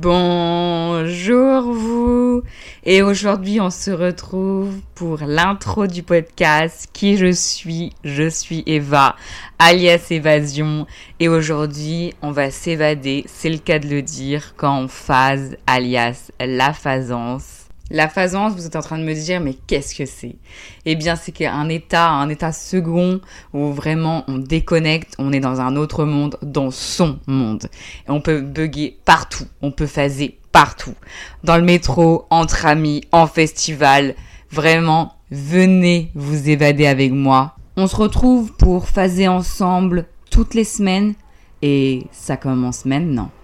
Bonjour vous Et aujourd'hui on se retrouve pour l'intro du podcast Qui je suis? Je suis Eva, alias Évasion. Et aujourd'hui on va s'évader, c'est le cas de le dire, quand on phase, alias la phasance. La phasance, vous êtes en train de me dire, mais qu'est-ce que c'est? Eh bien, c'est un état, un état second où vraiment on déconnecte, on est dans un autre monde, dans son monde. On peut bugger partout, on peut phaser partout. Dans le métro, entre amis, en festival. Vraiment, venez vous évader avec moi. On se retrouve pour phaser ensemble toutes les semaines et ça commence maintenant.